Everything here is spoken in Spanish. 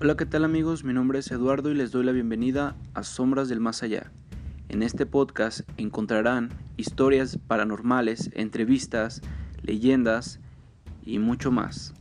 Hola, ¿qué tal amigos? Mi nombre es Eduardo y les doy la bienvenida a Sombras del Más Allá. En este podcast encontrarán historias paranormales, entrevistas, leyendas y mucho más.